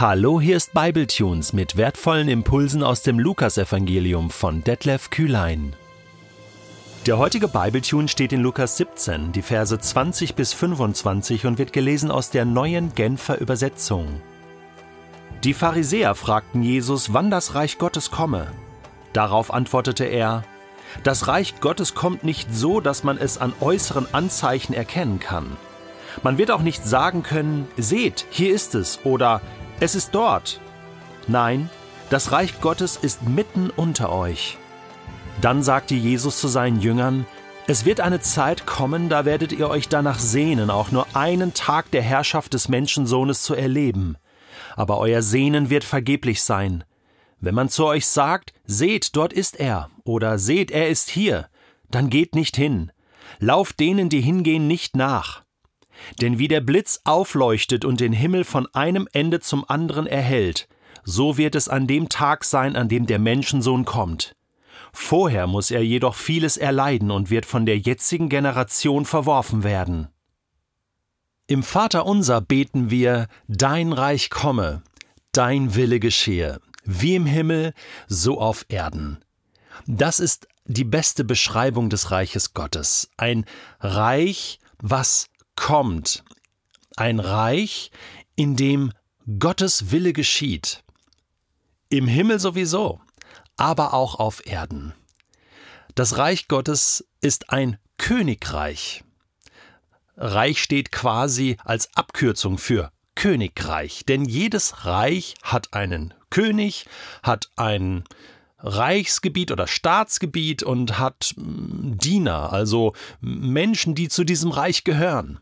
Hallo, hier ist Bibletunes mit wertvollen Impulsen aus dem Lukasevangelium von Detlef Kühlein. Der heutige Bibletune steht in Lukas 17, die Verse 20 bis 25 und wird gelesen aus der neuen Genfer Übersetzung. Die Pharisäer fragten Jesus, wann das Reich Gottes komme. Darauf antwortete er, das Reich Gottes kommt nicht so, dass man es an äußeren Anzeichen erkennen kann. Man wird auch nicht sagen können, seht, hier ist es oder es ist dort. Nein, das Reich Gottes ist mitten unter euch. Dann sagte Jesus zu seinen Jüngern, es wird eine Zeit kommen, da werdet ihr euch danach sehnen, auch nur einen Tag der Herrschaft des Menschensohnes zu erleben. Aber euer Sehnen wird vergeblich sein. Wenn man zu euch sagt, seht, dort ist er, oder seht, er ist hier, dann geht nicht hin. Lauft denen, die hingehen, nicht nach. Denn wie der Blitz aufleuchtet und den Himmel von einem Ende zum anderen erhellt, so wird es an dem Tag sein, an dem der Menschensohn kommt. Vorher muss er jedoch vieles erleiden und wird von der jetzigen Generation verworfen werden. Im Vater unser beten wir, Dein Reich komme, dein Wille geschehe, wie im Himmel, so auf Erden. Das ist die beste Beschreibung des Reiches Gottes. Ein Reich, was kommt ein Reich, in dem Gottes Wille geschieht. Im Himmel sowieso, aber auch auf Erden. Das Reich Gottes ist ein Königreich. Reich steht quasi als Abkürzung für Königreich, denn jedes Reich hat einen König, hat ein Reichsgebiet oder Staatsgebiet und hat mm, Diener, also Menschen, die zu diesem Reich gehören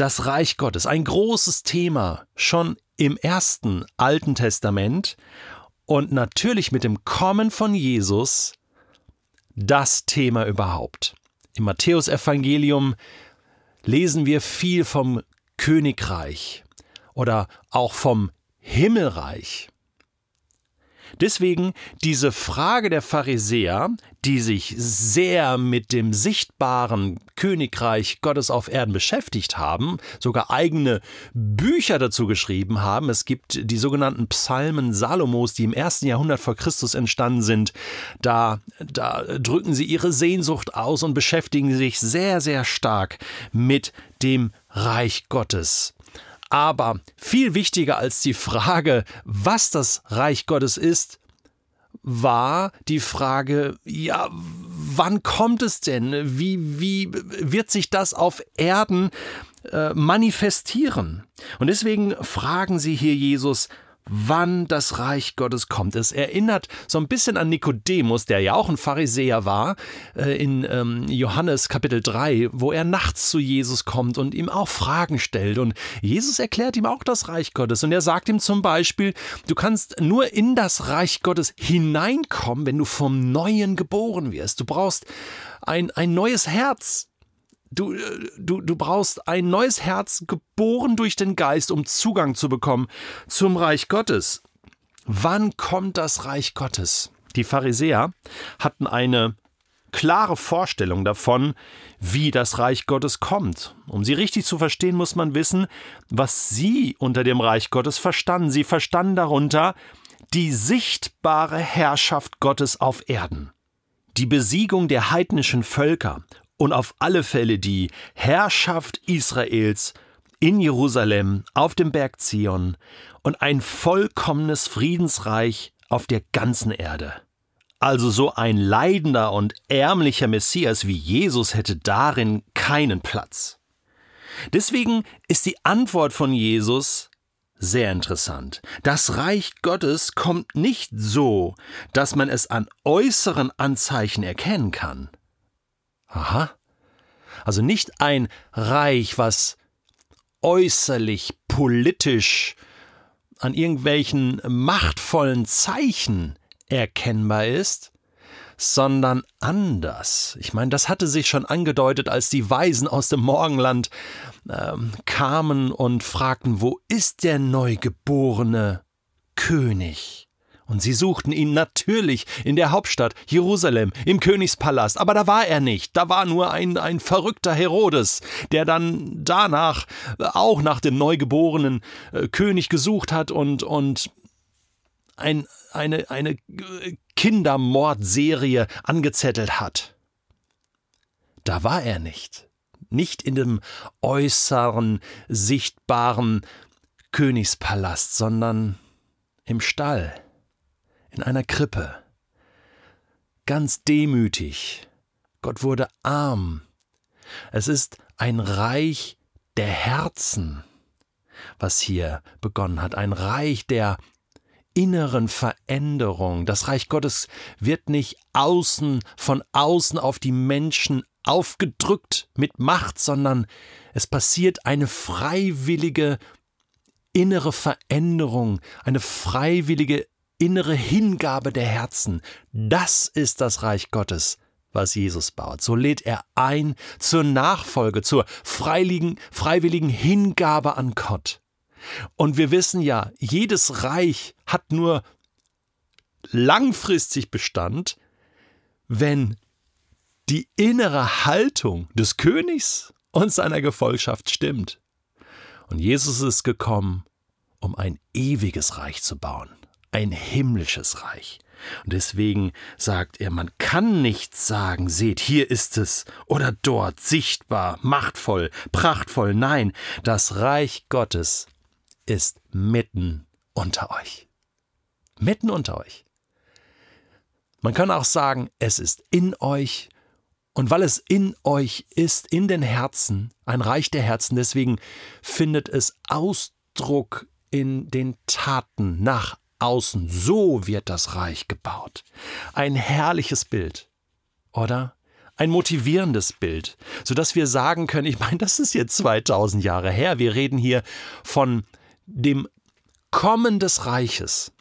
das Reich Gottes, ein großes Thema schon im ersten Alten Testament und natürlich mit dem Kommen von Jesus das Thema überhaupt. Im Matthäusevangelium lesen wir viel vom Königreich oder auch vom Himmelreich. Deswegen diese Frage der Pharisäer, die sich sehr mit dem sichtbaren Königreich Gottes auf Erden beschäftigt haben, sogar eigene Bücher dazu geschrieben haben. Es gibt die sogenannten Psalmen Salomos, die im ersten Jahrhundert vor Christus entstanden sind. Da, da drücken sie ihre Sehnsucht aus und beschäftigen sich sehr, sehr stark mit dem Reich Gottes. Aber viel wichtiger als die Frage, was das Reich Gottes ist, war die Frage, ja, wann kommt es denn? Wie, wie wird sich das auf Erden äh, manifestieren? Und deswegen fragen sie hier Jesus, wann das Reich Gottes kommt. Es erinnert so ein bisschen an Nikodemus, der ja auch ein Pharisäer war, äh, in ähm, Johannes Kapitel 3, wo er nachts zu Jesus kommt und ihm auch Fragen stellt. Und Jesus erklärt ihm auch das Reich Gottes. Und er sagt ihm zum Beispiel, du kannst nur in das Reich Gottes hineinkommen, wenn du vom Neuen geboren wirst. Du brauchst ein, ein neues Herz. Du, äh, du, du brauchst ein neues Herz, geboren durch den Geist, um Zugang zu bekommen zum Reich Gottes. Wann kommt das Reich Gottes? Die Pharisäer hatten eine klare Vorstellung davon, wie das Reich Gottes kommt. Um sie richtig zu verstehen, muss man wissen, was sie unter dem Reich Gottes verstanden. Sie verstanden darunter die sichtbare Herrschaft Gottes auf Erden. Die Besiegung der heidnischen Völker und auf alle Fälle die Herrschaft Israels in Jerusalem auf dem Berg Zion und ein vollkommenes Friedensreich auf der ganzen Erde. Also so ein leidender und ärmlicher Messias wie Jesus hätte darin keinen Platz. Deswegen ist die Antwort von Jesus sehr interessant. Das Reich Gottes kommt nicht so, dass man es an äußeren Anzeichen erkennen kann. Aha. Also nicht ein Reich, was äußerlich, politisch an irgendwelchen machtvollen Zeichen erkennbar ist, sondern anders. Ich meine, das hatte sich schon angedeutet, als die Weisen aus dem Morgenland äh, kamen und fragten, wo ist der neugeborene König? Und sie suchten ihn natürlich in der Hauptstadt Jerusalem, im Königspalast, aber da war er nicht, da war nur ein, ein verrückter Herodes, der dann danach auch nach dem neugeborenen äh, König gesucht hat und, und ein, eine, eine Kindermordserie angezettelt hat. Da war er nicht, nicht in dem äußeren, sichtbaren Königspalast, sondern im Stall in einer Krippe. Ganz demütig. Gott wurde arm. Es ist ein Reich der Herzen, was hier begonnen hat, ein Reich der inneren Veränderung. Das Reich Gottes wird nicht außen von außen auf die Menschen aufgedrückt mit Macht, sondern es passiert eine freiwillige innere Veränderung, eine freiwillige innere Hingabe der Herzen. Das ist das Reich Gottes, was Jesus baut. So lädt er ein zur Nachfolge, zur freiwilligen, Hingabe an Gott. Und wir wissen ja, jedes Reich hat nur langfristig Bestand, wenn die innere Haltung des Königs und seiner Gefolgschaft stimmt. Und Jesus ist gekommen, um ein ewiges Reich zu bauen ein himmlisches Reich. Und deswegen sagt er, man kann nicht sagen, seht, hier ist es oder dort, sichtbar, machtvoll, prachtvoll. Nein, das Reich Gottes ist mitten unter euch. Mitten unter euch. Man kann auch sagen, es ist in euch und weil es in euch ist, in den Herzen, ein Reich der Herzen, deswegen findet es Ausdruck in den Taten nach außen. So wird das Reich gebaut. Ein herrliches Bild, oder? Ein motivierendes Bild, sodass wir sagen können, ich meine, das ist jetzt 2000 Jahre her, wir reden hier von dem Kommen des Reiches.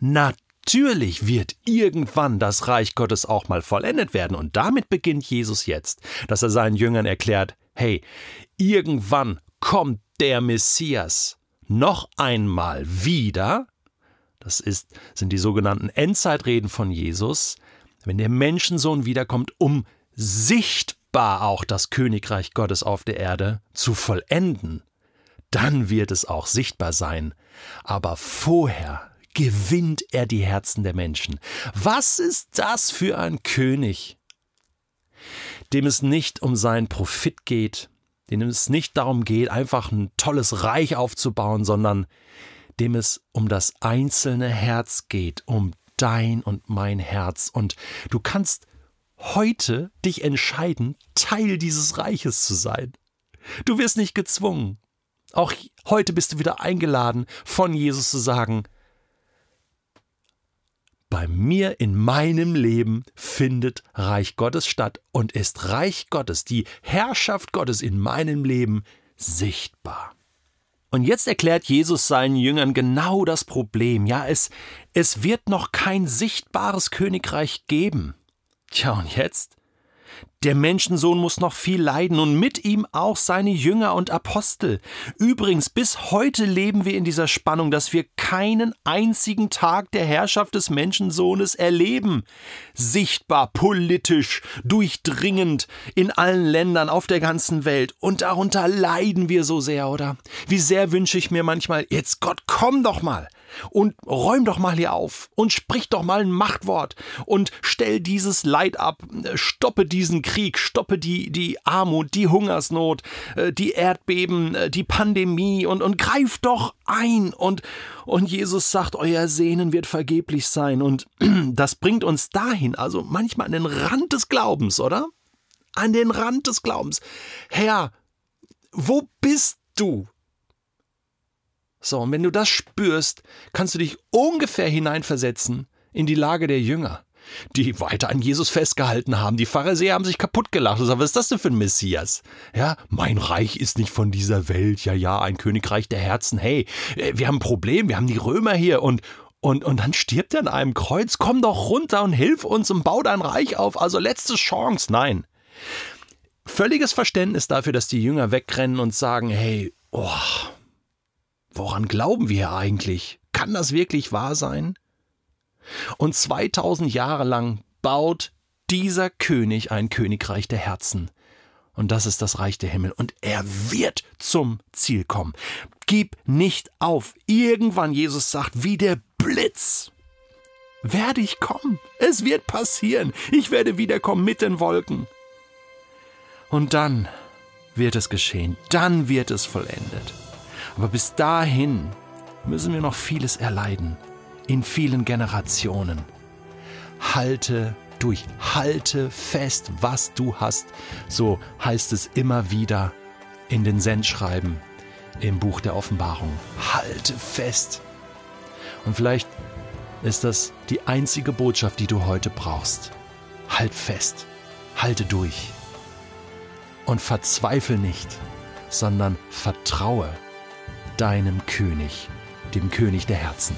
Natürlich wird irgendwann das Reich Gottes auch mal vollendet werden und damit beginnt Jesus jetzt, dass er seinen Jüngern erklärt, hey, irgendwann kommt der Messias noch einmal wieder das ist, sind die sogenannten Endzeitreden von Jesus, wenn der Menschensohn wiederkommt, um sichtbar auch das Königreich Gottes auf der Erde zu vollenden, dann wird es auch sichtbar sein. Aber vorher gewinnt er die Herzen der Menschen. Was ist das für ein König, dem es nicht um seinen Profit geht, dem es nicht darum geht, einfach ein tolles Reich aufzubauen, sondern dem es um das einzelne Herz geht, um dein und mein Herz. Und du kannst heute dich entscheiden, Teil dieses Reiches zu sein. Du wirst nicht gezwungen. Auch heute bist du wieder eingeladen, von Jesus zu sagen, bei mir in meinem Leben findet Reich Gottes statt und ist Reich Gottes, die Herrschaft Gottes in meinem Leben sichtbar. Und jetzt erklärt Jesus seinen Jüngern genau das Problem. Ja, es, es wird noch kein sichtbares Königreich geben. Tja, und jetzt? Der Menschensohn muss noch viel leiden und mit ihm auch seine Jünger und Apostel. Übrigens, bis heute leben wir in dieser Spannung, dass wir keinen einzigen Tag der Herrschaft des Menschensohnes erleben. Sichtbar, politisch, durchdringend in allen Ländern auf der ganzen Welt. Und darunter leiden wir so sehr, oder? Wie sehr wünsche ich mir manchmal, jetzt Gott, komm doch mal und räum doch mal hier auf und sprich doch mal ein Machtwort und stell dieses Leid ab, stoppe diesen Krieg, stoppe die, die Armut, die Hungersnot, äh, die Erdbeben, äh, die Pandemie und, und greif doch ein und, und Jesus sagt, euer Sehnen wird vergeblich sein und das bringt uns dahin, also manchmal an den Rand des Glaubens, oder? An den Rand des Glaubens. Herr, wo bist du? So, und wenn du das spürst, kannst du dich ungefähr hineinversetzen in die Lage der Jünger, die weiter an Jesus festgehalten haben. Die Pharisäer haben sich kaputt gelacht sagen, was ist das denn für ein Messias? Ja, mein Reich ist nicht von dieser Welt. Ja, ja, ein Königreich der Herzen. Hey, äh, wir haben ein Problem, wir haben die Römer hier und und, und dann stirbt er an einem Kreuz. Komm doch runter und hilf uns und bau dein Reich auf. Also letzte Chance. Nein. Völliges Verständnis dafür, dass die Jünger wegrennen und sagen, hey, oh, Woran glauben wir eigentlich? Kann das wirklich wahr sein? Und 2000 Jahre lang baut dieser König ein Königreich der Herzen. Und das ist das Reich der Himmel. Und er wird zum Ziel kommen. Gib nicht auf. Irgendwann, Jesus sagt, wie der Blitz werde ich kommen. Es wird passieren. Ich werde wiederkommen mit den Wolken. Und dann wird es geschehen. Dann wird es vollendet. Aber bis dahin müssen wir noch vieles erleiden. In vielen Generationen. Halte durch. Halte fest, was du hast. So heißt es immer wieder in den Sendschreiben im Buch der Offenbarung. Halte fest. Und vielleicht ist das die einzige Botschaft, die du heute brauchst. Halt fest, halte durch und verzweifle nicht, sondern vertraue deinem König, dem König der Herzen.